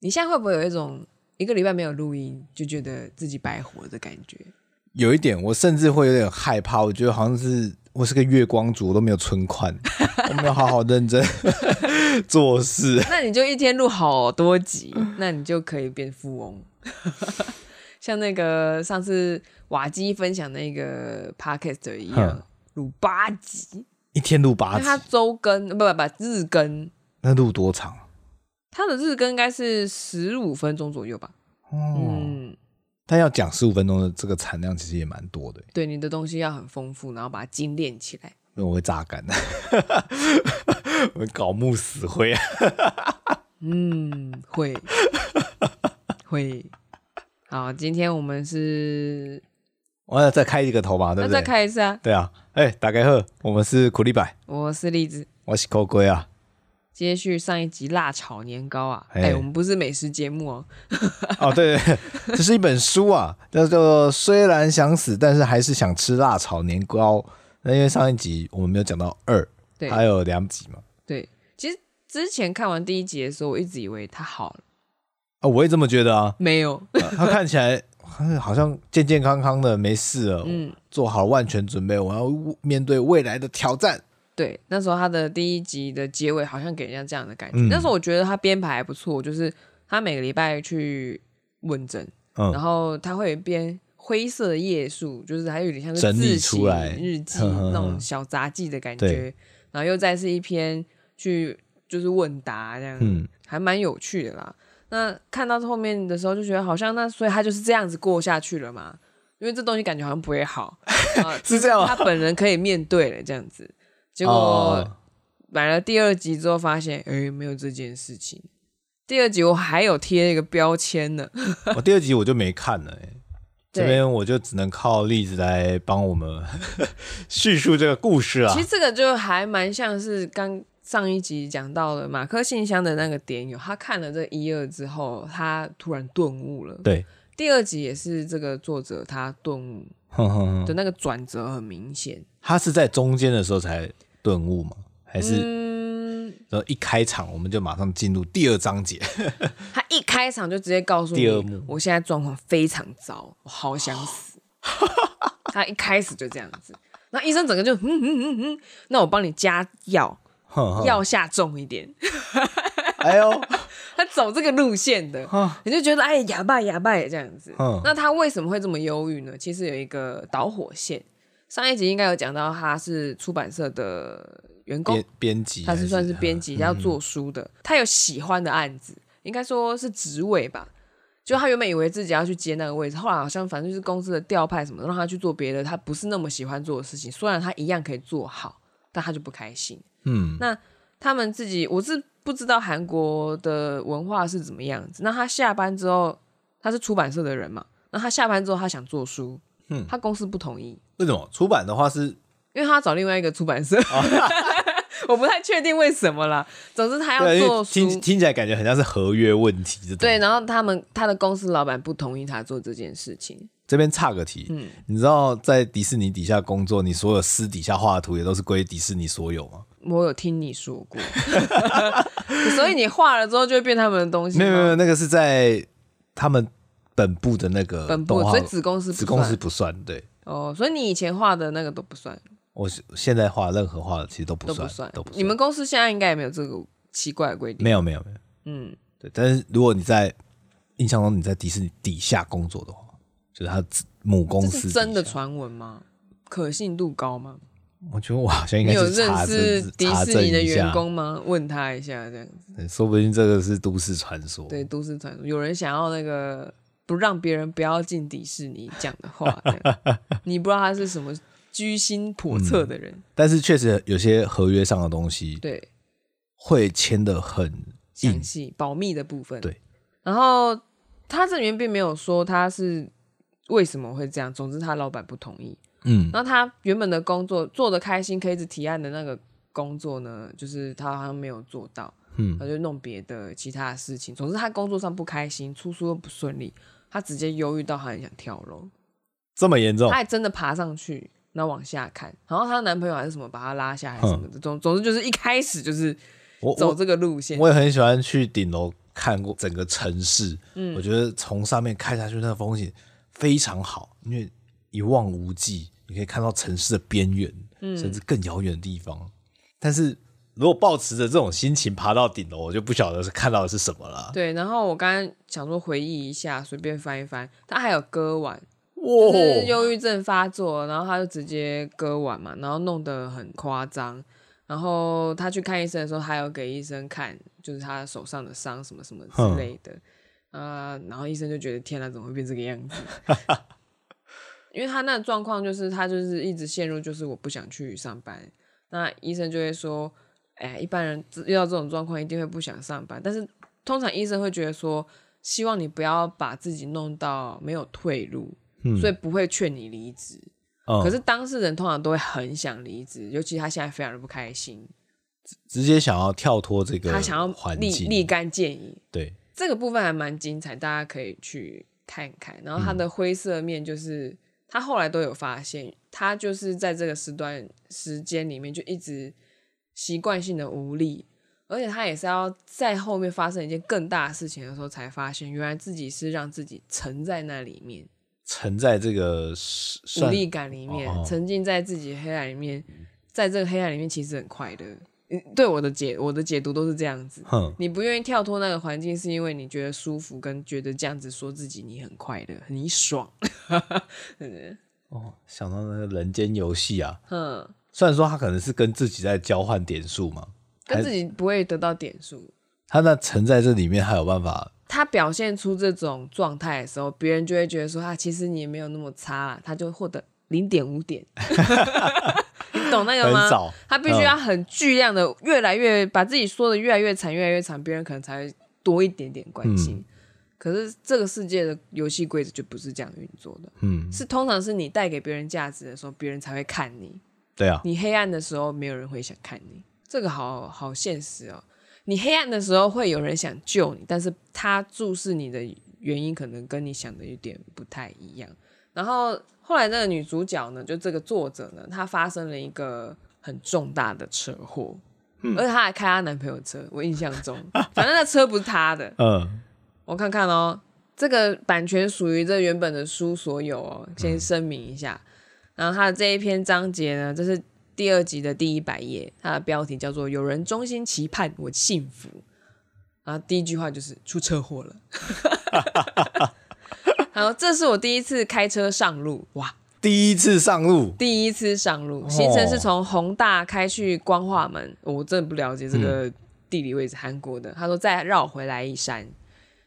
你现在会不会有一种一个礼拜没有录音就觉得自己白活的感觉？有一点，我甚至会有点害怕。我觉得好像是我是个月光族，我都没有存款，我没有好好认真 做事。那你就一天录好多集，那你就可以变富翁。像那个上次瓦基分享那个 podcast 一样，录八集，一天录八集。他周更不不不日更，那录多长？他的日更应该是十五分钟左右吧。哦、嗯，但要讲十五分钟的这个产量，其实也蛮多的。对，你的东西要很丰富，然后把它精炼起来。因为我会榨干的，我会槁木死灰。嗯，会会。好，今天我们是，我要再开一个头吧，对不对？再开一次啊。对啊，哎、欸，大家好，我们是苦力白，我是栗子，我是抠龟啊。接续上一集辣炒年糕啊，哎、欸，我们不是美食节目哦。哦，对对，这是一本书啊，叫做虽然想死，但是还是想吃辣炒年糕。那因为上一集我们没有讲到二，对，还有两集嘛。对，其实之前看完第一集的时候，我一直以为他好了。啊、哦，我也这么觉得啊。没有，啊、他看起来好像健健康康的，没事了。嗯，做好万全准备，我要面对未来的挑战。对，那时候他的第一集的结尾好像给人家这样的感觉。嗯、那时候我觉得他编排还不错，就是他每个礼拜去问诊，嗯、然后他会编灰色的页数，就是还有点像是自己日记那种小杂记的感觉。然后又再是一篇去就是问答这样，嗯、还蛮有趣的啦。那看到后面的时候，就觉得好像那所以他就是这样子过下去了嘛，因为这东西感觉好像不会好，是这样。他本人可以面对了这样子，结果买了第二集之后发现，哎、欸，没有这件事情。第二集我还有贴一个标签呢，我第二集我就没看了、欸，哎，这边我就只能靠例子来帮我们 叙述这个故事啊。其实这个就还蛮像是刚。上一集讲到了马克信箱的那个点有，他看了这一二之后，他突然顿悟了。对，第二集也是这个作者他顿悟的那个转折很明显。他是在中间的时候才顿悟吗？还是然后一开场我们就马上进入第二章节？他一开场就直接告诉你，第二幕，我现在状况非常糟，我好想死。他一开始就这样子，那医生整个就嗯嗯嗯嗯，那我帮你加药。药下重一点，哎呦，他走这个路线的，你就觉得哎，哑巴哑巴这样子。那他为什么会这么忧郁呢？其实有一个导火线，上一集应该有讲到，他是出版社的员工，编辑，他是算是编辑，要做书的。他有喜欢的案子，应该说是职位吧。就他原本以为自己要去接那个位置，后来好像反正就是公司的调派什么，让他去做别的，他不是那么喜欢做的事情。虽然他一样可以做好，但他就不开心。嗯，那他们自己我是不知道韩国的文化是怎么样子。那他下班之后，他是出版社的人嘛？那他下班之后，他想做书，嗯，他公司不同意。为什么？出版的话是，因为他要找另外一个出版社，哦、我不太确定为什么啦。总之他要做书，听听起来感觉很像是合约问题。对，然后他们他的公司老板不同意他做这件事情。这边差个题，嗯，你知道在迪士尼底下工作，你所有私底下画的图也都是归迪士尼所有吗？我有听你说过，所以你画了之后就会变他们的东西。没有没有，那个是在他们本部的那个本部，所以子公司子公司不算。对哦，所以你以前画的那个都不算。我现在画任何画的其实都不算，都不算，都不算。你们公司现在应该也没有这个奇怪的规定。没有没有没有，嗯，对。但是如果你在印象中你在迪士尼底下工作的话。就是他母公司是真的传闻吗？可信度高吗？我觉得我好像应该有认识迪士尼的员工吗？问他一下，这样子，说不定这个是都市传说。对，都市传说，有人想要那个不让别人不要进迪士尼讲的话，你不知道他是什么居心叵测的人。嗯，但是确实有些合约上的东西，对，会签的很详细，保密的部分。对，然后他这里面并没有说他是。为什么会这样？总之，他老板不同意。嗯，然后他原本的工作做的开心，可以一直提案的那个工作呢，就是他好像没有做到。嗯，他就弄别的其他的事情。总之，他工作上不开心，出书又不顺利，他直接忧郁到他很想跳楼。这么严重？他还真的爬上去，然后往下看，然后她的男朋友还是什么把她拉下，来什么的。总总之就是一开始就是走这个路线。我，我也很喜欢去顶楼看过整个城市，嗯，我觉得从上面看下去，那个风景非常好，因为一望无际，你可以看到城市的边缘，嗯，甚至更遥远的地方。但是如果抱持着这种心情爬到顶楼，我就不晓得是看到的是什么了。对，然后我刚刚想说回忆一下，随便翻一翻，他还有割腕，哇，就是忧郁症发作，然后他就直接割腕嘛，然后弄得很夸张。然后他去看医生的时候，还有给医生看，就是他手上的伤什么什么之类的，啊、呃，然后医生就觉得天哪，怎么会变这个样子？因为他那个状况就是他就是一直陷入就是我不想去上班，那医生就会说，哎，一般人遇到这种状况一定会不想上班，但是通常医生会觉得说，希望你不要把自己弄到没有退路，嗯、所以不会劝你离职。可是当事人通常都会很想离职，尤其他现在非常的不开心，直接想要跳脱这个，他想要立立竿见影。对，这个部分还蛮精彩，大家可以去看看。然后他的灰色面就是，嗯、他后来都有发现，他就是在这个时段时间里面就一直习惯性的无力，而且他也是要在后面发生一件更大的事情的时候，才发现原来自己是让自己沉在那里面。沉在这个无力感里面，哦、沉浸在自己黑暗里面，在这个黑暗里面其实很快乐。对我的解，我的解读都是这样子。你不愿意跳脱那个环境，是因为你觉得舒服，跟觉得这样子说自己你很快乐，你爽。哦，想到那个人间游戏啊，哼，虽然说他可能是跟自己在交换点数嘛，跟自己不会得到点数。他那沉在这里面，还有办法。他表现出这种状态的时候，别人就会觉得说他其实你也没有那么差啦，他就获得零点五点，你懂那个吗？他必须要很巨量的，越来越把自己说的越来越惨，越来越惨，别人可能才会多一点点关心。嗯、可是这个世界的游戏规则就不是这样运作的，嗯，是通常是你带给别人价值的时候，别人才会看你，对啊，你黑暗的时候，没有人会想看你，这个好好现实哦。你黑暗的时候会有人想救你，但是他注视你的原因可能跟你想的有点不太一样。然后后来那个女主角呢，就这个作者呢，她发生了一个很重大的车祸，嗯、而且她还开她男朋友车。我印象中，反正那车不是她的。嗯，我看看哦，这个版权属于这原本的书所有哦，先声明一下。然后他的这一篇章节呢，这是。第二集的第一百页，它的标题叫做“有人衷心期盼我幸福”，然后第一句话就是出车祸了。然后这是我第一次开车上路，哇！第一次上路，第一次上路，行程是从宏大开去光化门，哦、我真的不了解这个地理位置，韩国的。他说再绕回来一山，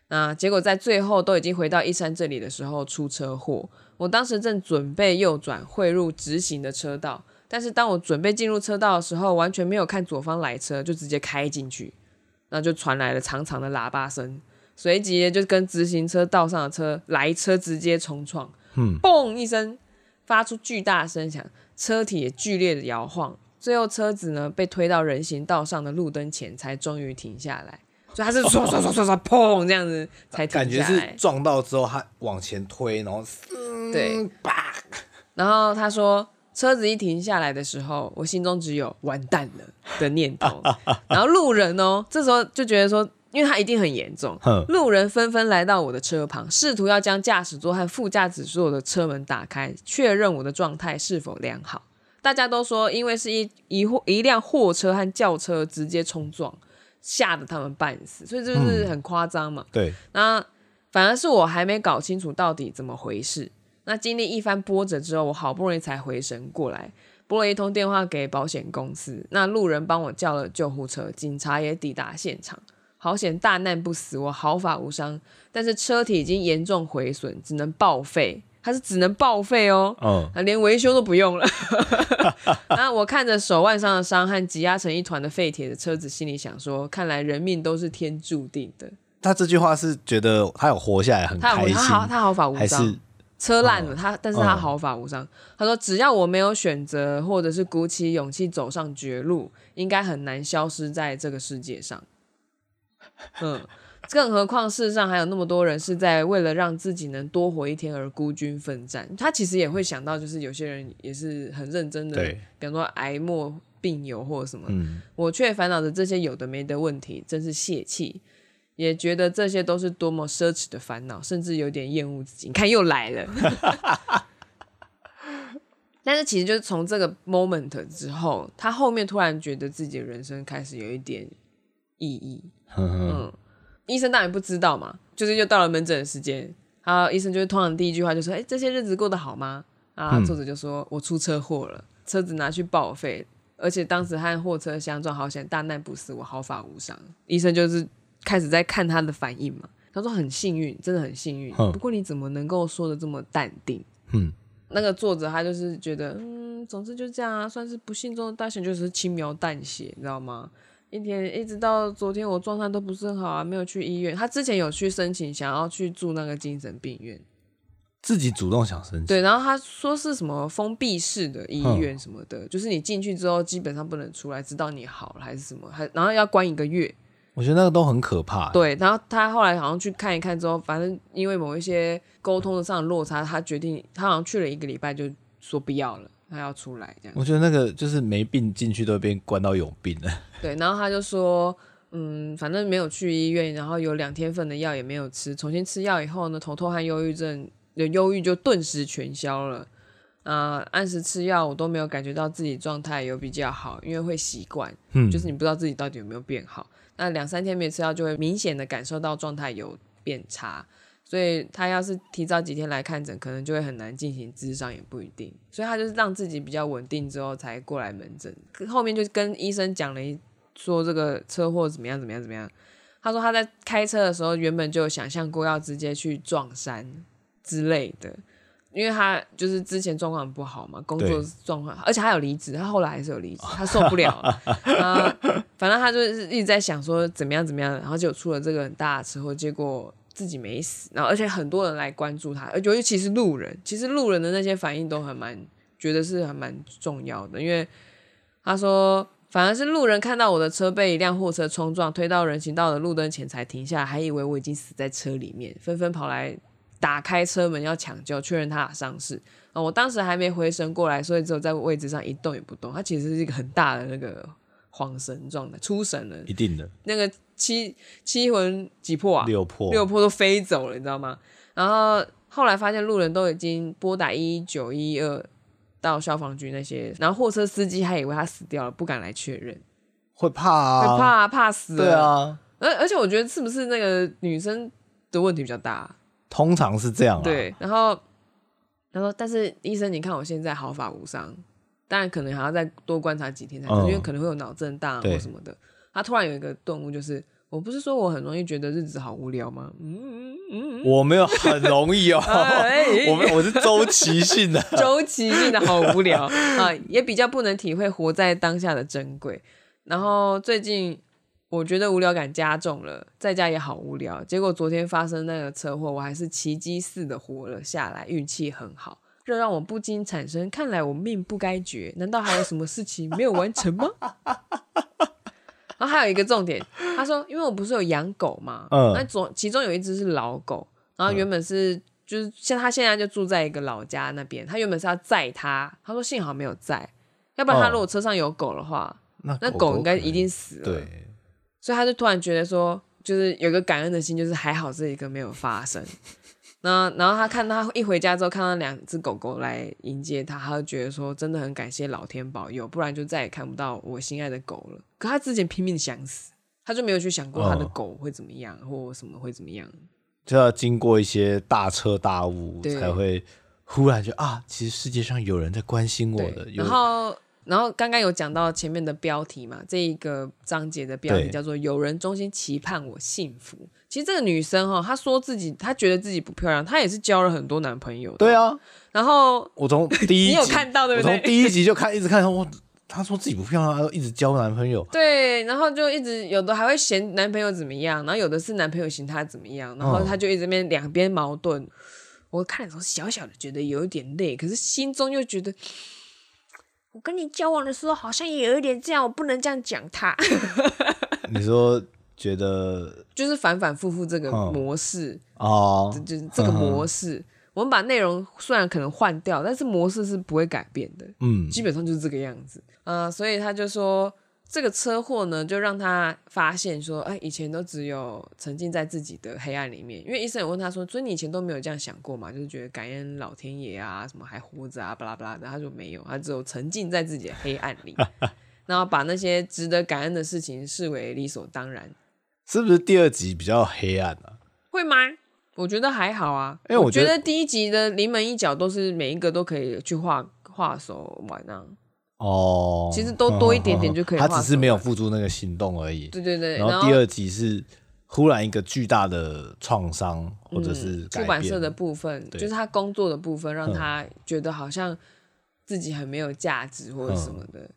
那结果在最后都已经回到一山这里的时候出车祸，我当时正准备右转汇入直行的车道。但是当我准备进入车道的时候，完全没有看左方来车，就直接开进去，那就传来了长长的喇叭声，随即就跟直行车道上的车来车直接冲撞，嗯，嘣一声发出巨大的声响，车体也剧烈的摇晃，最后车子呢被推到人行道上的路灯前，才终于停下来。所以它是唰唰唰唰唰砰这样子才停下来，感觉是撞到之后他往前推，然后对，叭，然后他说。车子一停下来的时候，我心中只有完蛋了的念头。然后路人哦，这时候就觉得说，因为他一定很严重，路人纷纷来到我的车旁，试图要将驾驶座和副驾驶座的车门打开，确认我的状态是否良好。大家都说，因为是一一货一辆货车和轿车直接冲撞，吓得他们半死，所以这就是很夸张嘛。对，那反而是我还没搞清楚到底怎么回事。那经历一番波折之后，我好不容易才回神过来，拨了一通电话给保险公司。那路人帮我叫了救护车，警察也抵达现场。好险大难不死，我毫发无伤。但是车体已经严重毁损，只能报废。它是只能报废哦，哦，连维修都不用了。那我看着手腕上的伤和挤压成一团的废铁的车子，心里想说：看来人命都是天注定的。他这句话是觉得他有活下来很开心，他好他毫发无伤。车烂了，他但是他毫发无伤。嗯、他说：“只要我没有选择，或者是鼓起勇气走上绝路，应该很难消失在这个世界上。”嗯，更何况世上还有那么多人是在为了让自己能多活一天而孤军奋战。他其实也会想到，就是有些人也是很认真的，对比方说癌末病友或者什么，嗯、我却烦恼着这些有的没的问题，真是泄气。也觉得这些都是多么奢侈的烦恼，甚至有点厌恶自己。你看又来了。但是其实就是从这个 moment 之后，他后面突然觉得自己的人生开始有一点意义。嗯，医生当然不知道嘛，就是又到了门诊的时间，然后医生就是通常第一句话就说：“哎，这些日子过得好吗？”啊，作者就说：“我出车祸了，车子拿去报废，而且当时和货车相撞，好险大难不死，我毫发无伤。”医生就是开始在看他的反应嘛，他说：“很幸运，真的很幸运。不过你怎么能够说的这么淡定？”嗯。那个作者他就是觉得，嗯，总之就这样啊，算是不幸中的大幸，就是轻描淡写，你知道吗？一天一直到昨天，我状态都不是很好啊，没有去医院。他之前有去申请，想要去住那个精神病院，自己主动想申请。对，然后他说是什么封闭式的医院什么的，就是你进去之后基本上不能出来，直到你好了还是什么，还然后要关一个月。我觉得那个都很可怕。对，然后他后来好像去看一看之后，反正因为某一些沟通上的落差，他决定他好像去了一个礼拜，就说不要了，他要出来这样。我觉得那个就是没病进去都被关到有病了。对，然后他就说，嗯，反正没有去医院，然后有两天份的药也没有吃，重新吃药以后呢，头痛和忧郁症的忧郁就顿时全消了。啊、呃，按时吃药我都没有感觉到自己状态有比较好，因为会习惯，嗯，就是你不知道自己到底有没有变好。那两三天没吃药，就会明显的感受到状态有变差，所以他要是提早几天来看诊，可能就会很难进行咨商，也不一定。所以他就是让自己比较稳定之后才过来门诊。后面就跟医生讲了一说这个车祸怎么样怎么样怎么样。他说他在开车的时候原本就有想象过要直接去撞山之类的。因为他就是之前状况很不好嘛，工作状况，而且他有离职，他后来还是有离职，他受不了了，啊，反正他就是一直在想说怎么样怎么样，然后就出了这个很大的车祸，结果自己没死，然后而且很多人来关注他，而尤其是路人，其实路人的那些反应都还蛮觉得是还蛮重要的，因为他说反而是路人看到我的车被一辆货车冲撞，推到人行道的路灯前才停下，还以为我已经死在车里面，纷纷跑来。打开车门要抢救，确认他的伤势。啊，我当时还没回神过来，所以只有在位置上一动也不动。他其实是一个很大的那个恍神状态，出神了。一定的。那个七七魂几魄啊？六魄，六魄都飞走了，你知道吗？然后后来发现路人都已经拨打一一九一一二到消防局那些，然后货车司机还以为他死掉了，不敢来确认，会怕啊，会怕啊，怕死。对啊。而而且我觉得是不是那个女生的问题比较大？通常是这样。对，然后他说：“但是医生，你看我现在毫发无伤，当然可能还要再多观察几天才，嗯、因为可能会有脑震荡或什么的。对”他突然有一个顿悟，就是我不是说我很容易觉得日子好无聊吗？嗯嗯嗯，我没有很容易哦 我们我是周期性的，周期性的好无聊啊，也比较不能体会活在当下的珍贵。然后最近。我觉得无聊感加重了，在家也好无聊。结果昨天发生那个车祸，我还是奇迹似的活了下来，运气很好。这让我不禁产生：看来我命不该绝，难道还有什么事情没有完成吗？然后还有一个重点，他说：因为我不是有养狗嘛，嗯，那总其中有一只是老狗，然后原本是就是像他现在就住在一个老家那边，他原本是要载他，他说幸好没有载，要不然他如果车上有狗的话，嗯、那狗应该一定死了。对。所以他就突然觉得说，就是有个感恩的心，就是还好这一个没有发生。那然后他看他一回家之后，看到两只狗狗来迎接他，他就觉得说，真的很感谢老天保佑，不然就再也看不到我心爱的狗了。可他之前拼命想死，他就没有去想过他的狗会怎么样，哦、或什么会怎么样。就要经过一些大彻大悟，才会忽然就啊，其实世界上有人在关心我的。然后。然后刚刚有讲到前面的标题嘛，这一个章节的标题叫做“有人衷心期盼我幸福”。其实这个女生哈，她说自己她觉得自己不漂亮，她也是交了很多男朋友的。对啊，然后我从第一集你有看到对不对？我从第一集就看，一直看，我她说自己不漂亮，她一直交男朋友。对，然后就一直有的还会嫌男朋友怎么样，然后有的是男朋友嫌她怎么样，然后她就一直边两边矛盾。嗯、我看的时候小小的觉得有一点累，可是心中又觉得。我跟你交往的时候，好像也有一点这样，我不能这样讲他。你说觉得就是反反复复这个模式哦，就是这个模式。嗯、我们把内容虽然可能换掉，但是模式是不会改变的。嗯，基本上就是这个样子嗯、呃。所以他就说，这个车祸呢，就让他发现说，哎，以前都只有沉浸在自己的黑暗里面。因为医生有问他说，所以你以前都没有这样想过嘛？就是觉得感恩老天爷啊，什么还活着啊，巴拉巴拉的。他说没有，他只有沉浸在自己的黑暗里，然后把那些值得感恩的事情视为理所当然。是不是第二集比较黑暗啊？会吗？我觉得还好啊，因为我觉得第一集的临门一脚都是每一个都可以去画画手玩啊。哦，其实都多一点点就可以。他只是没有付出那个行动而已。对对对。然后第二集是忽然一个巨大的创伤，或者是出版社的部分，就是他工作的部分，让他觉得好像自己很没有价值或者什么的。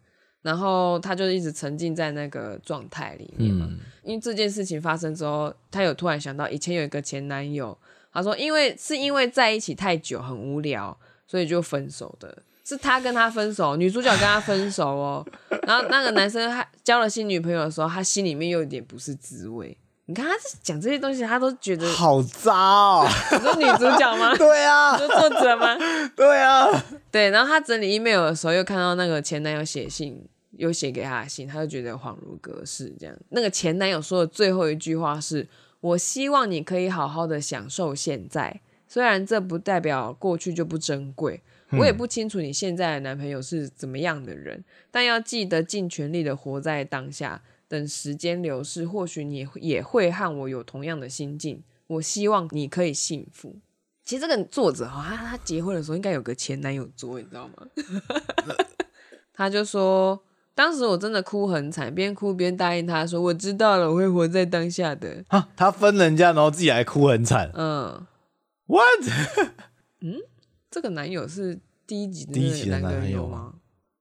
然后他就一直沉浸在那个状态里面嘛。因为这件事情发生之后，他有突然想到以前有一个前男友，他说因为是因为在一起太久很无聊，所以就分手的。是他跟他分手，女主角跟他分手哦。然后那个男生他交了新女朋友的时候，他心里面又有点不是滋味。你看他讲这些东西，他都觉得好渣哦。你说女主角吗？对啊。你说作者吗？对啊。对，然后他整理 email 的时候，又看到那个前男友写信，又写给他的信，他就觉得恍如隔世。这样，那个前男友说的最后一句话是：“我希望你可以好好的享受现在，虽然这不代表过去就不珍贵。”我也不清楚你现在的男朋友是怎么样的人，但要记得尽全力的活在当下。等时间流逝，或许你也会和我有同样的心境。我希望你可以幸福。其实这个作者哈，他他结婚的时候应该有个前男友桌，你知道吗？他就说，当时我真的哭很惨，边哭边答应他说，我知道了，我会活在当下的。啊，他分人家，然后自己还哭很惨。嗯，What？嗯。这个男友是第一集的那个男朋友吗？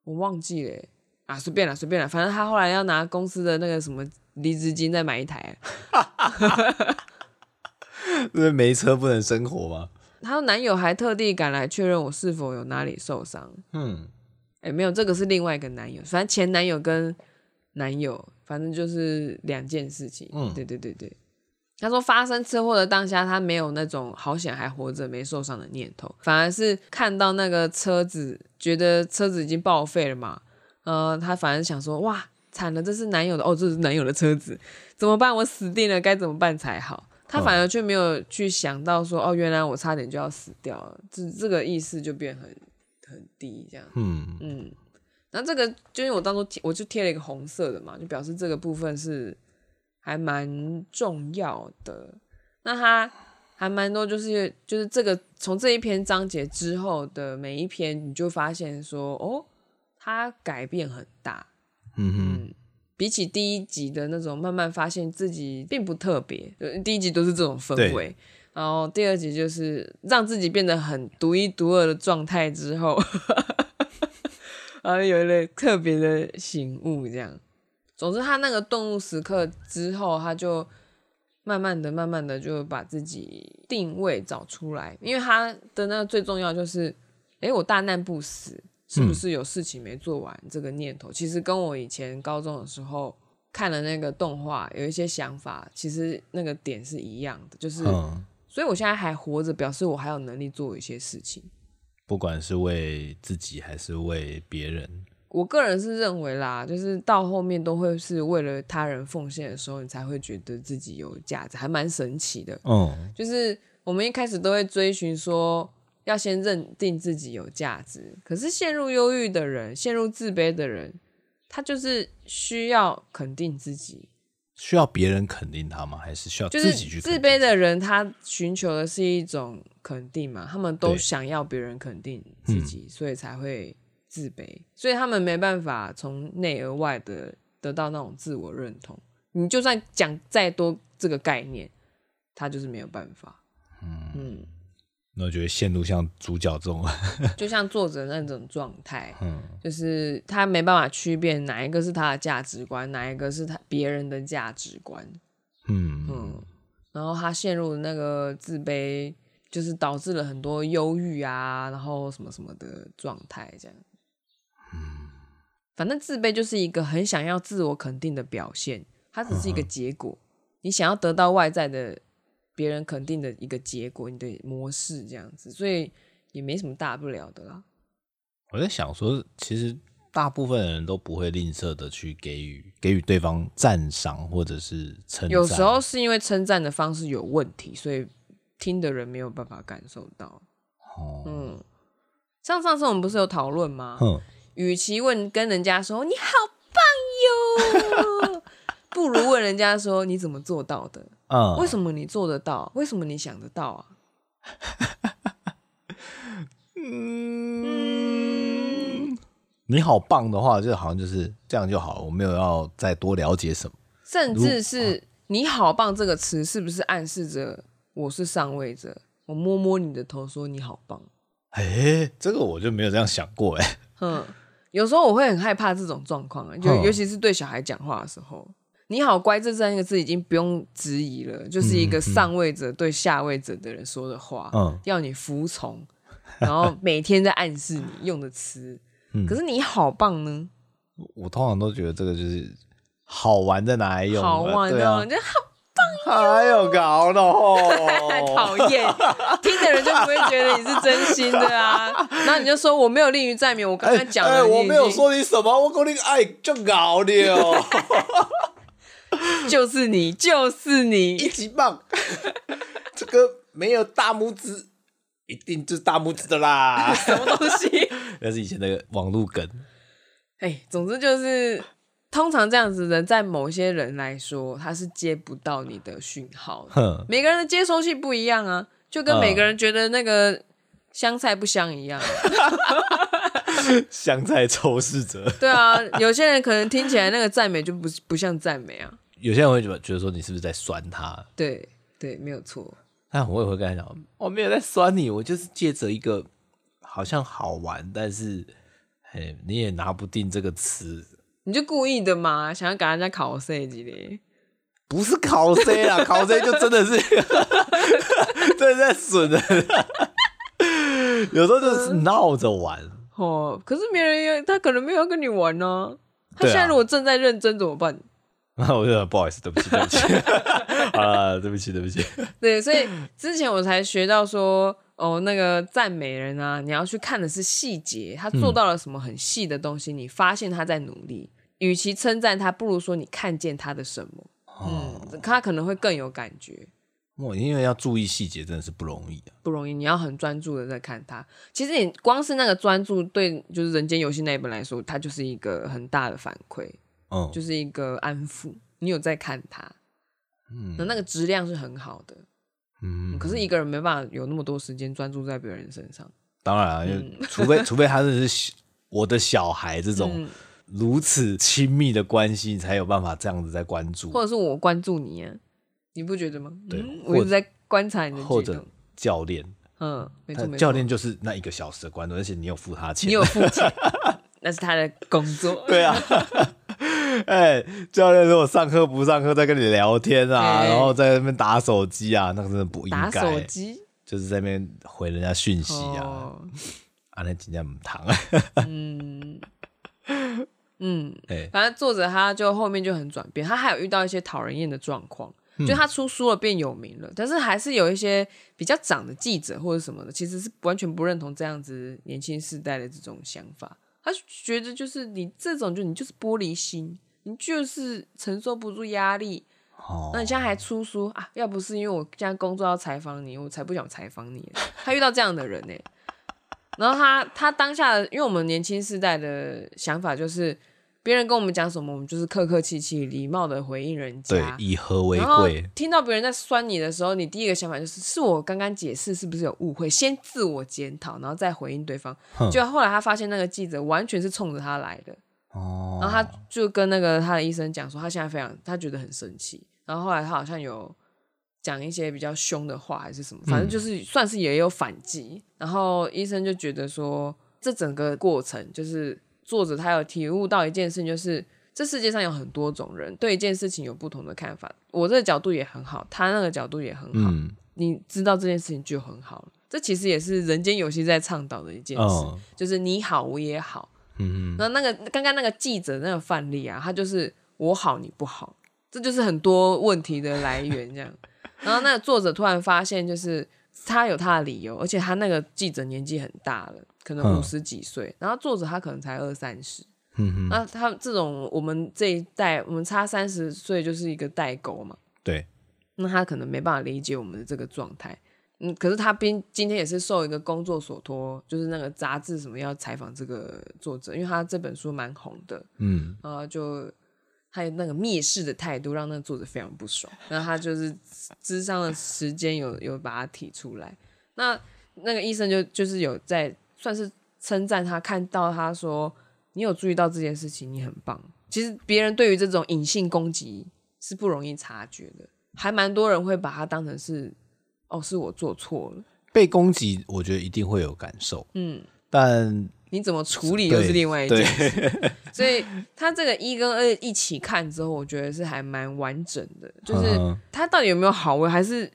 我忘记了啊，随便了，随便了，反正他后来要拿公司的那个什么离职金再买一台，因为没车不能生活吗？他说男友还特地赶来确认我是否有哪里受伤。嗯，哎，没有，这个是另外一个男友，反正前男友跟男友，反正就是两件事情。嗯，对对对对。他说，发生车祸的当下，他没有那种好险还活着没受伤的念头，反而是看到那个车子，觉得车子已经报废了嘛。呃，他反而想说，哇，惨了，这是男友的哦，这是男友的车子，怎么办？我死定了，该怎么办才好？他反而却没有去想到说，哦，原来我差点就要死掉了，这这个意识就变很很低，这样。嗯嗯。那这个就是我当初贴，我就贴了一个红色的嘛，就表示这个部分是。还蛮重要的，那他还蛮多，就是就是这个从这一篇章节之后的每一篇，你就发现说，哦，他改变很大，嗯哼嗯，比起第一集的那种慢慢发现自己并不特别，第一集都是这种氛围，然后第二集就是让自己变得很独一独二的状态之后，然后有一个特别的醒悟，这样。总之，他那个顿悟时刻之后，他就慢慢的、慢慢的就把自己定位找出来。因为他的那个最重要就是，哎，我大难不死，是不是有事情没做完？这个念头，嗯、其实跟我以前高中的时候看了那个动画有一些想法，其实那个点是一样的。就是，嗯、所以我现在还活着，表示我还有能力做一些事情，不管是为自己还是为别人。我个人是认为啦，就是到后面都会是为了他人奉献的时候，你才会觉得自己有价值，还蛮神奇的。嗯，就是我们一开始都会追寻说要先认定自己有价值，可是陷入忧郁的人，陷入自卑的人，他就是需要肯定自己，需要别人肯定他吗？还是需要自己去？自卑的人，他寻求的是一种肯定嘛？他们都想要别人肯定自己，嗯、所以才会。自卑，所以他们没办法从内而外的得到那种自我认同。你就算讲再多这个概念，他就是没有办法。嗯，嗯，那我觉得陷入像主角这种，就像作者那种状态，嗯，就是他没办法区辨哪一个是他的价值观，哪一个是他别人的价值观。嗯嗯，然后他陷入那个自卑，就是导致了很多忧郁啊，然后什么什么的状态，这样。反正自卑就是一个很想要自我肯定的表现，它只是一个结果。你想要得到外在的别人肯定的一个结果，你的模式这样子，所以也没什么大不了的啦。我在想说，其实大部分人都不会吝啬的去给予给予对方赞赏或者是称赞。有时候是因为称赞的方式有问题，所以听的人没有办法感受到。哦，嗯，像上次我们不是有讨论吗？嗯，与其问跟人家说你好棒哟，不如问人家说你怎么做到的？嗯，为什么你做得到？为什么你想得到啊？嗯，你好棒的话，就好像就是这样就好了。我没有要再多了解什么，甚至是“你好棒”这个词，是不是暗示着我是上位者？我摸摸你的头，说你好棒。哎、欸，这个我就没有这样想过哎。嗯，有时候我会很害怕这种状况，就尤其是对小孩讲话的时候。你好乖，这三个字已经不用质疑了，就是一个上位者对下位者的人说的话，嗯，要你服从，然后每天在暗示你用的词。嗯，可是你好棒呢？我通常都觉得这个就是好玩在哪里用，好玩的，啊、就好棒，还有搞的哦，讨厌，听的人就不会觉得你是真心的啊。然后你就说我没有吝于赞美，我刚刚讲了、欸欸，我没有说你什么，我跟你爱就搞的哦。就是你，就是你，一级棒！这个没有大拇指，一定就是大拇指的啦。什么东西？那是以前那个网路梗。哎，总之就是，通常这样子的人，在某些人来说，他是接不到你的讯号。每个人的接收器不一样啊，就跟每个人觉得那个香菜不香一样。香菜仇视者。对啊，有些人可能听起来那个赞美就不不像赞美啊。有些人会觉得觉得说你是不是在酸他？对对，没有错。但我也会跟他讲，我没有在酸你，我就是借着一个好像好玩，但是嘿，你也拿不定这个词，你就故意的嘛，想要给人家考 C 级的，不是考 C 啦，考 C 就真的是 真的在损人，有时候就是闹着玩、嗯、哦。可是别人要他可能没有要跟你玩呢、啊，他现在如果正在认真怎么办？那 我就不好意思，对不起，对不起，啊，对不起，对不起。对，所以之前我才学到说，哦，那个赞美人啊，你要去看的是细节，他做到了什么很细的东西，嗯、你发现他在努力。与其称赞他，不如说你看见他的什么，哦、嗯，他可能会更有感觉。我因为要注意细节，真的是不容易的、啊，不容易。你要很专注的在看他。其实你光是那个专注，对，就是《人间游戏》那一本来说，它就是一个很大的反馈。嗯，就是一个安抚，你有在看他，嗯，那那个质量是很好的，嗯，可是一个人没办法有那么多时间专注在别人身上，当然啊，嗯、除非 除非他是我的小孩这种如此亲密的关系，你才有办法这样子在关注，或者是我关注你啊，你不觉得吗？对，嗯、我一直在观察你的或者教练，嗯，没错没错，教练就是那一个小时的关注，而且你有付他钱，你有付钱，那是他的工作，对啊。哎、欸，教练，如果上课不上课，在跟你聊天啊，欸、然后在那边打手机啊，那个真的不应该。打手机？就是在那边回人家讯息啊，哦、啊，那今天母汤。嗯 嗯，哎、欸，反正作者他就后面就很转变，他还有遇到一些讨人厌的状况，就他出书了变有名了，嗯、但是还是有一些比较长的记者或者什么的，其实是完全不认同这样子年轻世代的这种想法。他觉得就是你这种，就你就是玻璃心，你就是承受不住压力。哦，那你现在还出书啊？要不是因为我现在工作要采访你，我才不想采访你。他遇到这样的人呢，然后他他当下的，因为我们年轻世代的想法就是。别人跟我们讲什么，我们就是客客气气、礼貌的回应人家。对，以和为贵。听到别人在酸你的时候，你第一个想法就是：是我刚刚解释是不是有误会？先自我检讨，然后再回应对方。就后来他发现那个记者完全是冲着他来的。哦。然后他就跟那个他的医生讲说，他现在非常，他觉得很生气。然后后来他好像有讲一些比较凶的话，还是什么，反正就是算是也有反击。嗯。然后医生就觉得说，这整个过程就是。作者他有体悟到一件事情，就是这世界上有很多种人，对一件事情有不同的看法。我这个角度也很好，他那个角度也很好。嗯、你知道这件事情就很好了。这其实也是人间游戏在倡导的一件事，哦、就是你好我也好。嗯，那那个刚刚那个记者那个范例啊，他就是我好你不好，这就是很多问题的来源。这样，然后那个作者突然发现，就是他有他的理由，而且他那个记者年纪很大了。可能五十几岁，嗯、然后作者他可能才二三十，嗯哼，那他这种我们这一代，我们差三十岁就是一个代沟嘛。对，那他可能没办法理解我们的这个状态。嗯，可是他边今天也是受一个工作所托，就是那个杂志什么要采访这个作者，因为他这本书蛮红的。嗯，然后就他有那个蔑视的态度，让那个作者非常不爽。然后他就是智商的时间有有把他提出来。那那个医生就就是有在算是称赞他，看到他说。你有注意到这件事情，你很棒。其实别人对于这种隐性攻击是不容易察觉的，还蛮多人会把它当成是，哦，是我做错了。被攻击，我觉得一定会有感受，嗯，但你怎么处理又是另外一件事。所以他这个一跟二一起看之后，我觉得是还蛮完整的，就是他到底有没有好，我还是。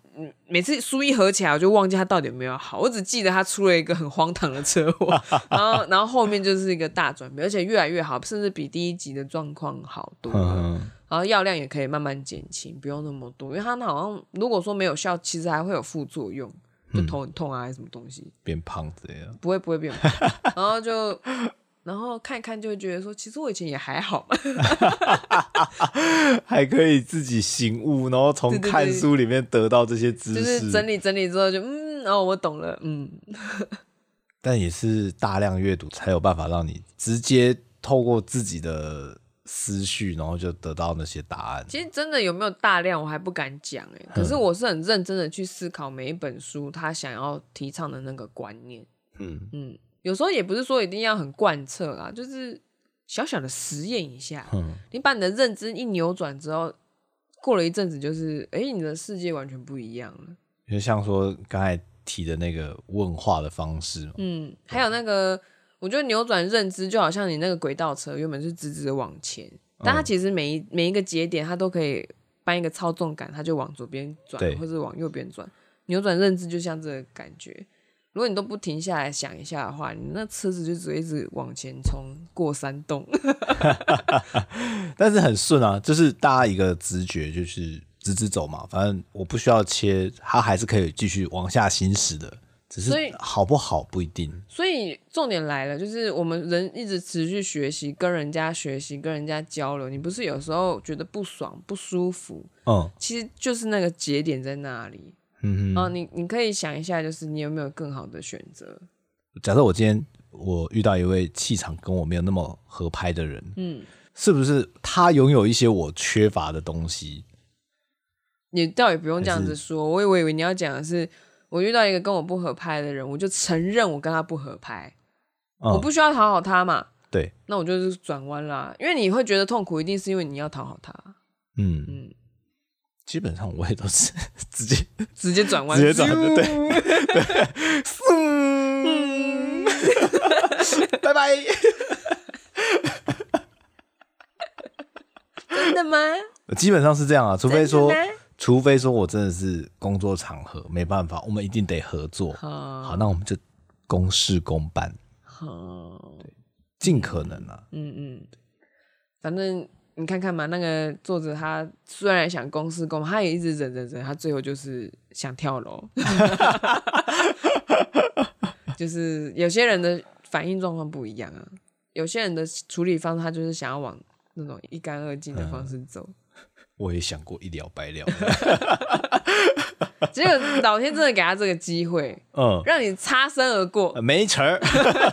每次书一合起来，我就忘记他到底有没有好，我只记得他出了一个很荒唐的车祸，然后然后后面就是一个大转变，而且越来越好，甚至比第一集的状况好多了。然后药量也可以慢慢减轻，不用那么多，因为他好像如果说没有效，其实还会有副作用，就头很痛啊，还是什么东西，变胖之类的？不会不会变胖，然后就。然后看一看就会觉得说，其实我以前也还好，还可以自己醒悟，然后从看书里面得到这些知识，就是整理整理之后就嗯，然后我懂了，嗯。但也是大量阅读才有办法让你直接透过自己的思绪，然后就得到那些答案。其实真的有没有大量，我还不敢讲哎。可是我是很认真的去思考每一本书他想要提倡的那个观念，嗯嗯。有时候也不是说一定要很贯彻啦，就是小小的实验一下。嗯，你把你的认知一扭转之后，过了一阵子，就是哎，你的世界完全不一样了。就像说刚才提的那个问话的方式，嗯，还有那个，我觉得扭转认知就好像你那个轨道车原本是直直的往前，但它其实每一每一个节点它都可以搬一个操纵杆，它就往左边转，或者往右边转。扭转认知就像这个感觉。如果你都不停下来想一下的话，你那车子就只会一直往前冲，过山洞。但是很顺啊，就是大家一个直觉，就是直直走嘛。反正我不需要切，它还是可以继续往下行驶的。只是好不好不一定。所以，所以重点来了，就是我们人一直持续学习，跟人家学习，跟人家交流。你不是有时候觉得不爽、不舒服？嗯，其实就是那个节点在那里。嗯你你可以想一下，就是你有没有更好的选择？假设我今天我遇到一位气场跟我没有那么合拍的人，嗯，是不是他拥有一些我缺乏的东西？你倒也不用这样子说，我以为你要讲的是，我遇到一个跟我不合拍的人，我就承认我跟他不合拍，嗯，我不需要讨好他嘛？对，那我就是转弯啦，因为你会觉得痛苦，一定是因为你要讨好他，嗯嗯。基本上我也都是 直接直接转弯，直接转的，对 对，嗯，拜拜。真的吗？基本上是这样啊，除非说，除非说我真的是工作场合没办法，我们一定得合作。好，那我们就公事公办。好，对，尽可能啊。嗯嗯，反正。你看看嘛，那个作者他虽然想公事公，他也一直忍忍忍，他最后就是想跳楼。就是有些人的反应状况不一样啊，有些人的处理方式，他就是想要往那种一干二净的方式走。嗯，我也想过一了百了，结果老天真的给他这个机会，嗯，让你擦身而过，没词儿。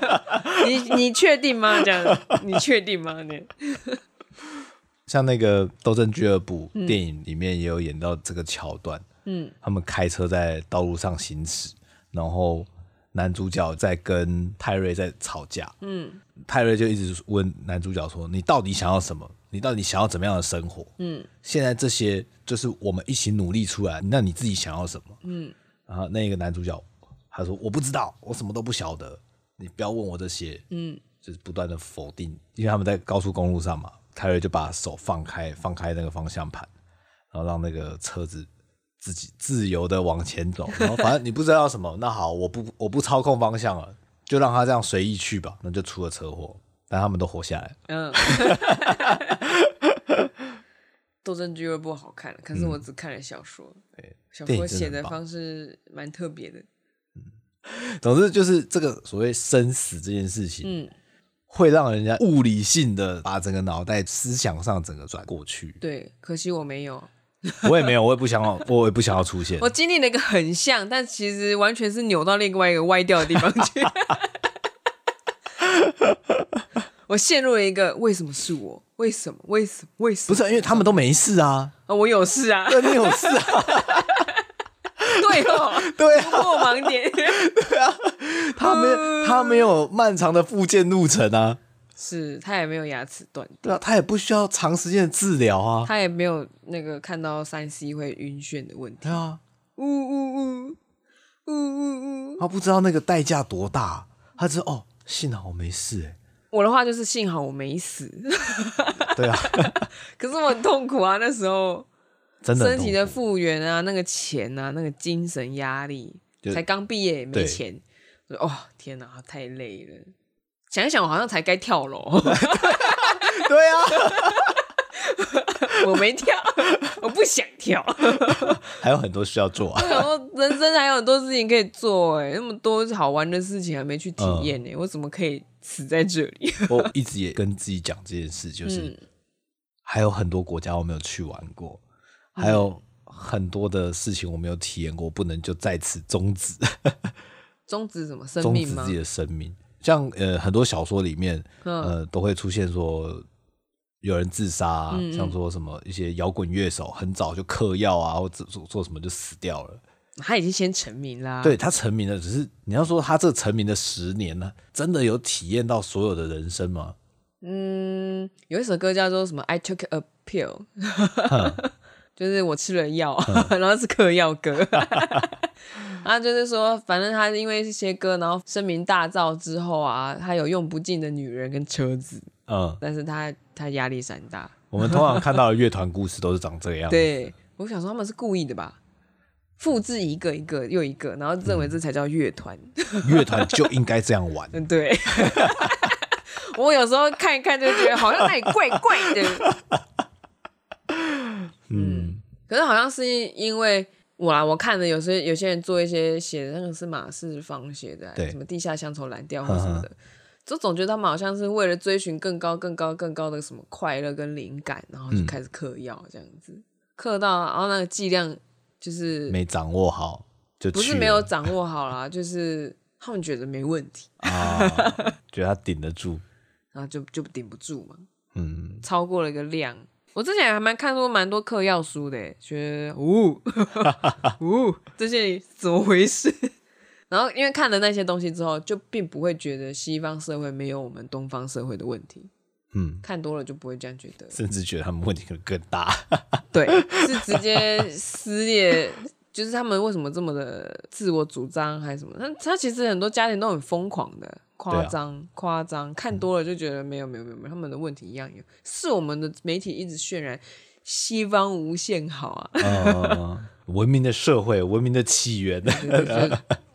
你你确定吗？这样，你确定吗？你？像那个《斗阵俱乐部》电影里面也有演到这个桥段，嗯，他们开车在道路上行驶，然后男主角在跟泰瑞在吵架，嗯，泰瑞就一直问男主角说：“你到底想要什么？你到底想要怎么样的生活？嗯，现在这些就是我们一起努力出来，那你自己想要什么？嗯，然后那个男主角他说：我不知道，我什么都不晓得，你不要问我这些，嗯，就是不断的否定，因为他们在高速公路上嘛。”泰瑞就把手放开，放开那个方向盘，然后让那个车子自己自由的往前走。然后反正你不知道什么，那好，我不我不操控方向了，就让他这样随意去吧。那就出了车祸，但他们都活下来。嗯。斗争俱乐部好看，可是我只看了小说。对，小说写的方式蛮特别的。嗯。总之就是这个所谓生死这件事情。嗯。会让人家物理性的把整个脑袋思想上整个转过去。对，可惜我没有，我也没有，我也不想要，我也不想要出现。我经历了一个很像，但其实完全是扭到另外一个歪掉的地方去。我陷入了一个为什么是我？为什么？为什么？为什么？不是，因为他们都没事啊。啊，我有事啊。对，你有事啊。对哦，对啊，破盲点。对啊，他没有，他没有漫长的复健路程啊。是他也没有牙齿断掉。对啊，他也不需要长时间的治疗啊。他也没有那个看到三 C 会晕眩的问题。对啊，呜呜呜，呜呜呜。他不知道那个代价多大，他知道哦，幸好我没事哎。我的话就是幸好我没死，对啊，可是我很痛苦啊，那时候。真的身体的复原啊，那个钱啊，那个精神压力，才刚毕业也没钱，哦天哪，太累了，想一想我好像才该跳楼，对啊，我没跳，我不想跳，还有很多事要做啊，然后人生还有很多事情可以做，哎，那么多好玩的事情还没去体验呢，我怎么可以？死在这里，我一直也跟自己讲这件事，就是还有很多国家我没有去玩过，嗯、还有很多的事情我没有体验过，不能就在此终止。终止什么生命吗？终止自己的生命，像呃很多小说里面，呃都会出现说有人自杀，像说什么一些摇滚乐手很早就嗑药啊，或者做做什么就死掉了。他已经先成名啦，对，他成名了，只是你要说他这成名的十年呢，真的有体验到所有的人生吗？嗯，有一首歌叫做什么？I took a pill，就是我吃了药，然后是嗑药歌。然后就是说，反正他因为这些歌，然后声名大噪之后啊，他有用不尽的女人跟车子，嗯，但是他他压力山大。我们通常看到的乐团故事都是长这个样子。对，我想说他们是故意的吧？复制一个一个又一个，然后认为这才叫乐团。乐团就应该这样玩。嗯，对。我有时候看一看就觉得好像那里怪怪的。嗯，可是好像是因为我啊，我看的有些有些人做一些写的那个是马世芳写的，对什么地下乡愁蓝调或什么的，就总觉得他们好像是为了追寻更高、更高、更高的什么快乐跟灵感，然后就开始嗑药这样子，嗑到然后那个剂量。就是没掌握好，就不是没有掌握好啦，就是他们觉得没问题啊，觉得他顶得住，然后就就顶不住嘛，嗯，超过了一个量。我之前还蛮看过蛮多嗑药书的，觉得呜 呜这些怎么回事？然后因为看了那些东西之后，就并不会觉得西方社会没有我们东方社会的问题。嗯，看多了就不会这样觉得，甚至觉得他们问题可能更大。对，是直接撕裂，就是他们为什么这么的自我主张还是什么？他他其实很多家庭都很疯狂的，夸张夸张，看多了就觉得没有没有没有没有，他们的问题一样有，是我们的媒体一直渲染西方无限好啊，呃、文明的社会，文明的起源，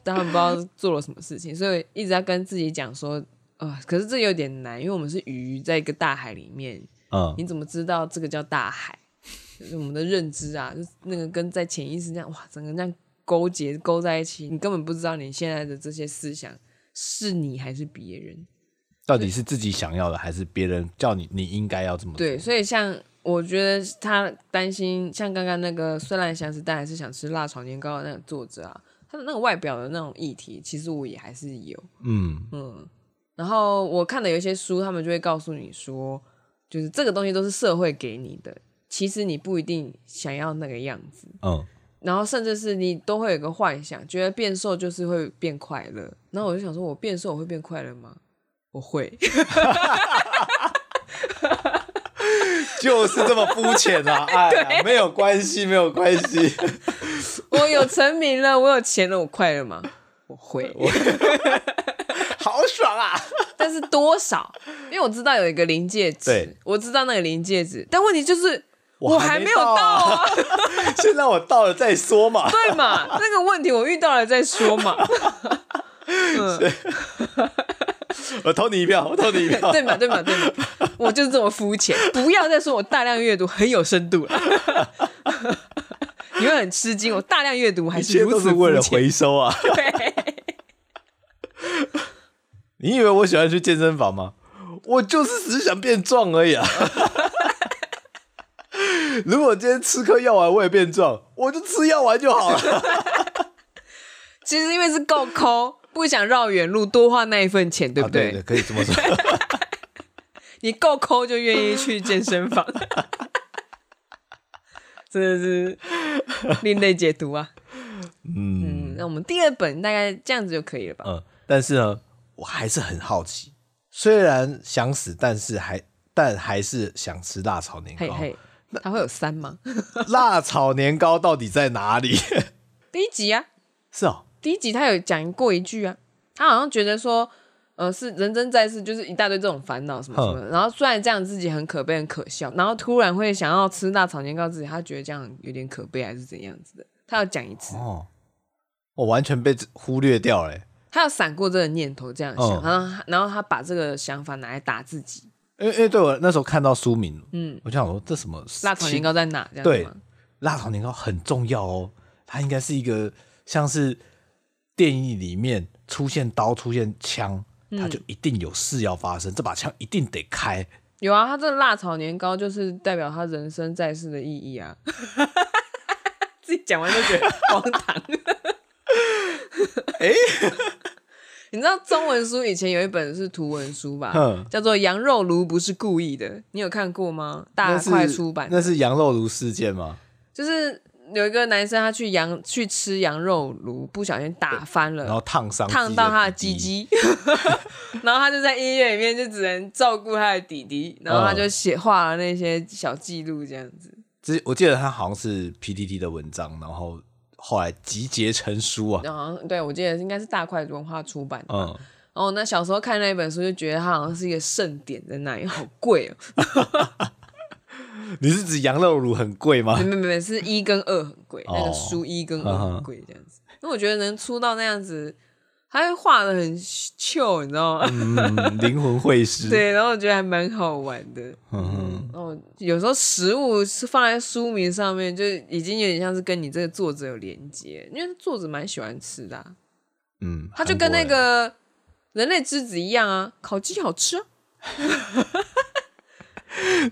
但他们不知道做了什么事情，所以一直在跟自己讲说。啊、呃，可是这有点难，因为我们是鱼在一个大海里面，嗯，你怎么知道这个叫大海？就是我们的认知啊，就是那个跟在潜意识这样，哇，整个这样勾结勾在一起，你根本不知道你现在的这些思想是你还是别人，到底是自己想要的还是别人叫你你应该要这么做？对，所以像我觉得他担心，像刚刚那个虽然想吃但还是想吃辣炒年糕的那个作者啊，他的那个外表的那种议题，其实我也还是有，嗯嗯。然后我看的有一些书，他们就会告诉你说，就是这个东西都是社会给你的，其实你不一定想要那个样子。嗯，然后甚至是你都会有个幻想，觉得变瘦就是会变快乐。然后我就想说，我变瘦我会变快乐吗？我会，就是这么肤浅啊！哎呀，没有关系，没有关系。我有成名了，我有钱了，我快乐吗？我会。好爽啊！但是多少？因为我知道有一个临界值，对我知道那个临界值，但问题就是我还没有到啊！先让 我到了再说嘛，对嘛？那个问题我遇到了再说嘛。嗯，我投你一票，我投你一票，对嘛？对嘛？对嘛？我就是这么肤浅，不要再说我大量阅读很有深度了，你会很吃惊。我大量阅读还是如此肤浅，为了回收啊？对。你以为我喜欢去健身房吗？我就是只是想变壮而已啊。如果今天吃颗药丸我也变壮，我就吃药丸就好了。其实因为是够抠，不想绕远路，多花那一份钱，对不对？啊、对，对，可以这么说。你够抠就愿意去健身房，真的是另类解读啊。嗯，嗯，那我们第二本大概这样子就可以了吧？嗯，但是呢，我还是很好奇，虽然想死，但是还但还是想吃辣炒年糕。嘿嘿，它会有三吗？辣炒年糕到底在哪里？第一集啊，是哦。第一集他有讲过一句啊，他好像觉得说，呃，是人生在世就是一大堆这种烦恼什么什么的，然后虽然这样自己很可悲很可笑，然后突然会想要吃辣炒年糕，自己他觉得这样有点可悲还是怎样子的，他要讲一次哦，我完全被忽略掉了，他有闪过这个念头这样想，嗯、然后然后他把这个想法拿来打自己，因为因为对我那时候看到书名，嗯，我就想说这什么辣炒年糕在哪？这样对，辣炒年糕很重要哦，它应该是一个像是。电影里面出现刀、出现枪，它就一定有事要发生。嗯、这把枪一定得开。有啊，他这个辣炒年糕就是代表他人生在世的意义啊。自己讲完就觉得荒唐。哎、欸，你知道中文书以前有一本是图文书吧？嗯、叫做《羊肉炉不是故意的》，你有看过吗？大块出版那，那是羊肉炉事件吗？就是。有一个男生，他去羊去吃羊肉炉，不小心打翻了，然后烫伤，烫到他的鸡鸡，然后他就在医院里面就只能照顾他的弟弟，然后他就写画了那些小记录这样子。这我记得他好像是 PTT 的文章，然后后来集结成书啊。然后对，我记得应该是大块文化出版的。嗯，然后那小时候看那一本书，就觉得它好像是一个盛典在那里，好贵哦。你是指羊肉乳很贵吗？没没没，是一跟二很贵，哦、那个书一跟二很贵这样子。那、嗯、我觉得能出到那样子，还会画的很秀，你知道吗？嗯，灵魂会师。对，然后我觉得还蛮好玩的。嗯哼，然后有时候食物是放在书名上面，就已经有点像是跟你这个作者有连接，因为作者蛮喜欢吃的、啊。嗯，他就跟那个人类之子一样啊，烤鸡好吃啊。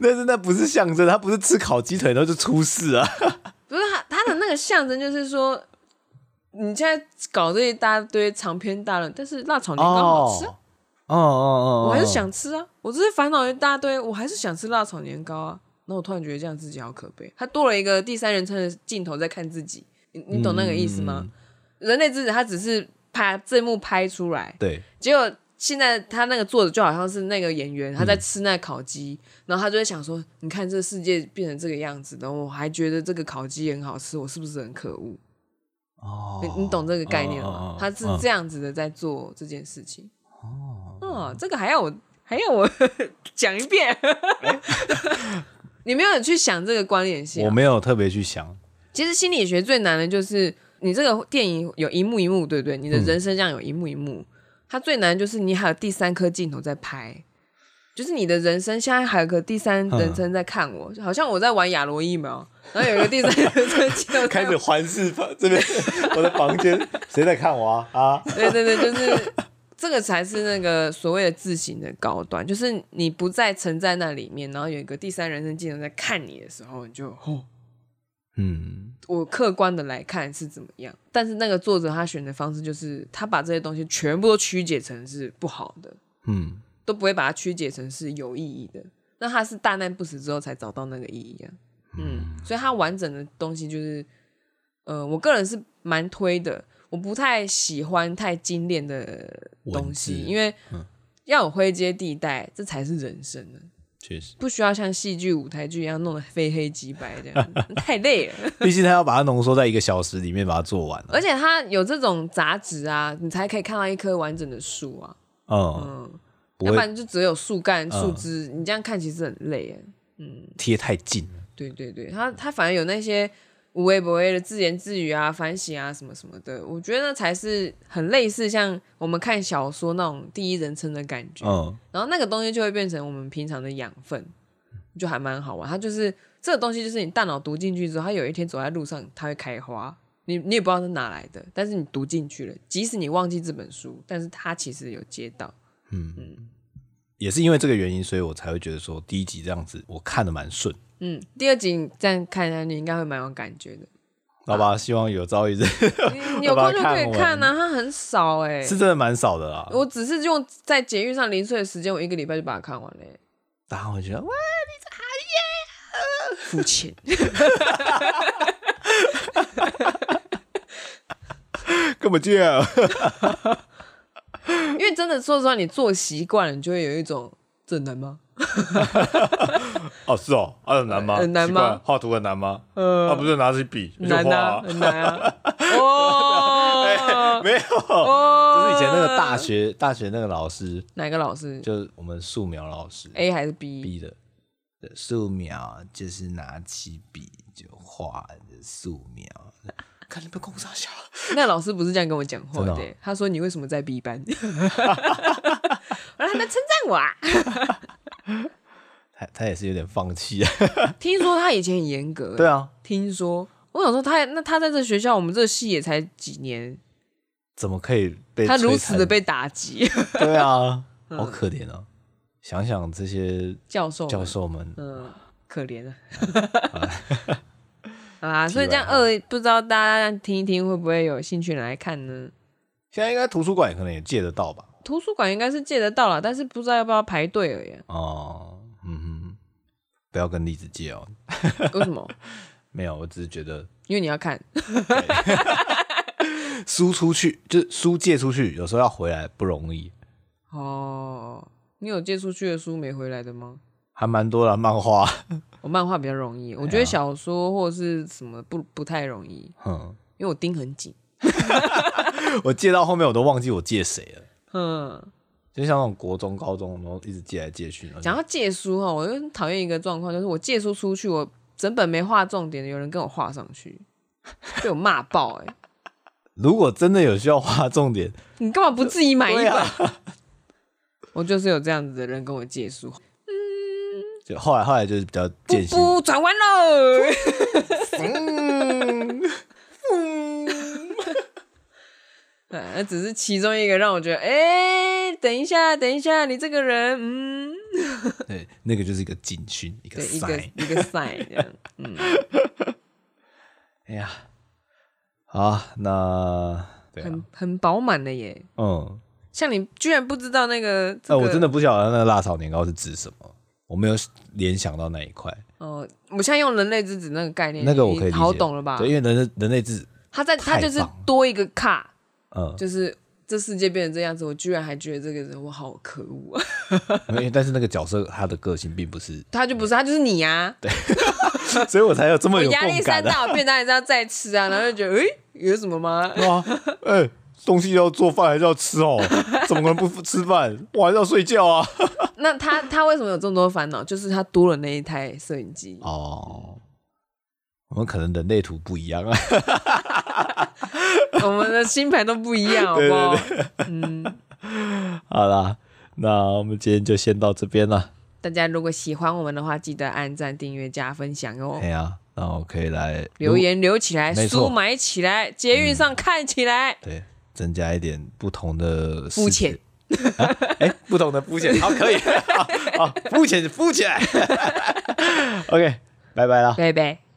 但是那不是象征，他不是吃烤鸡腿然后就出事啊！不是他他的那个象征就是说，你现在搞这一大堆长篇大论，但是辣炒年糕好吃，哦哦哦，我还是想吃啊！我这些烦恼一大堆，我还是想吃辣炒年糕啊！那我突然觉得这样自己好可悲，他多了一个第三人称的镜头在看自己，你你懂那个意思吗？嗯、人类之子他只是拍这一幕拍出来，对，结果。现在他那个作者就好像是那个演员，他在吃那烤鸡，嗯、然后他就会想说：“你看这世界变成这个样子，然后我还觉得这个烤鸡很好吃，我是不是很可恶？”哦，你你懂这个概念吗？他是这样子的在做这件事情。哦，哦，这个还要我还要我 讲一遍？欸、你没有去想这个关联性？我没有特别去想。其实心理学最难的就是你这个电影有一幕一幕，对不对？你的人生这样有一幕一幕。嗯它最难就是你还有第三颗镜头在拍，就是你的人生现在还有个第三人称在看我，嗯、好像我在玩亚罗疫苗，然后有一个第三人称 镜头开始环视房这边我的房间，谁在看我啊？啊，对对对，就是这个才是那个所谓的自省的高端，就是你不再沉在那里面，然后有一个第三人称镜头在看你的时候，你就哦。嗯，我客观的来看是怎么样，但是那个作者他选的方式就是他把这些东西全部都曲解成是不好的，嗯，都不会把它曲解成是有意义的。那他是大难不死之后才找到那个意义啊，嗯，所以他完整的东西就是，呃，我个人是蛮推的，我不太喜欢太精炼的东西，因为要有灰阶地带，这才是人生呢。确实不需要像戏剧、舞台剧一样弄得非黑即白这样，太累了。毕竟他要把它浓缩在一个小时里面把它做完，而且他有这种杂质啊，你才可以看到一棵完整的树啊。嗯，嗯会要不然就只有树干、树枝，嗯、你这样看其实很累。嗯，贴太近。对对对，他他反而有那些。无微不微的自言自语啊，反省啊，什么什么的，我觉得那才是很类似像我们看小说那种第一人称的感觉。嗯，然后那个东西就会变成我们平常的养分，就还蛮好玩。它就是这个东西，就是你大脑读进去之后，它有一天走在路上，它会开花。你你也不知道是哪来的，但是你读进去了，即使你忘记这本书，但是它其实有接到。嗯嗯，也是因为这个原因，所以我才会觉得说第一集这样子我看的蛮顺。嗯，第二集你这样看下去，你应该会蛮有感觉的。好吧，希望有朝一日你 有空就可以看啊，它很少哎、欸，是真的蛮少的啦。我只是用在节育上零碎的时间，我一个礼拜就把它看完了、欸。然后我觉得哇，你这好耶，肤浅，干嘛这样？因为真的说实话，你做习惯了，你就会有一种这难吗？哦，是哦，啊，很难吗？很难吗？画图很难吗？嗯，啊，不是拿起笔难啊，很难啊。哦，没有，就是以前那个大学大学那个老师，哪个老师？就是我们素描老师，A 还是 B？B 的，素描就是拿起笔就画的素描。看你们公杀小，那老师不是这样跟我讲话的，他说你为什么在 B 班？我让他们称赞我啊。他他也是有点放弃啊。听说他以前很严格。对啊。听说，我想说他那他在这学校，我们这个系也才几年，怎么可以被他如此的被打击？对啊，好可怜啊！想想这些教授教授们，嗯，可怜啊。啊，所以这样二不知道大家听一听会不会有兴趣来看呢？现在应该图书馆可能也借得到吧？图书馆应该是借得到了，但是不知道要不要排队而已。哦，嗯哼，不要跟栗子借哦。为什么？没有，我只是觉得，因为你要看书 出去，就是书借出去，有时候要回来不容易。哦，你有借出去的书没回来的吗？还蛮多的漫画，我漫画比较容易，我觉得小说或者是什么不不太容易。嗯，因为我盯很紧。我借到后面我都忘记我借谁了。嗯，就像那种国中、高中，然后一直借来借去。讲到借书哈，我就很讨厌一个状况，就是我借书出去，我整本没画重点的，有人跟我画上去，被我骂爆哎、欸！如果真的有需要画重点，你干嘛不自己买一本？啊、我就是有这样子的人跟我借书。嗯，就后来后来就是比较渐行。不转弯了。嗯那只是其中一个让我觉得，哎、欸，等一下，等一下，你这个人，嗯，对，那个就是一个警讯，一个 sign，一个 sign，这样，嗯，哎呀，好，那、啊、很很饱满的耶，嗯，像你居然不知道那个呃、我真的不晓得那个辣炒年糕是指什么，我没有联想到那一块。哦、呃，我现在用人类之子那个概念，那个我可以好懂了吧？对，因为人类人类之子，他在他就是多一个卡。嗯，就是这世界变成这样子，我居然还觉得这个人我好可恶啊！因为但是那个角色他的个性并不是，他就不是他就是你啊，对，所以我才有这么有共感、啊。压力山大，我便当还是要再吃啊，然后就觉得哎、欸，有什么吗？哇，哎、欸，东西要做饭还是要吃哦？怎么可能不吃饭？我还是要睡觉啊！那他他为什么有这么多烦恼？就是他多了那一台摄影机哦。我们可能人类图不一样啊。我们的星盘都不一样，好不好？对对对嗯，好啦，那我们今天就先到这边了。大家如果喜欢我们的话，记得按赞、订阅、加分享哟。对啊，然后可以来留言留起来，书买起来，捷运上看起来。嗯、对，增加一点不同的肤浅。哎、啊，不同的肤浅，好，可以，好，肤浅肤浅。OK，拜拜了，拜拜。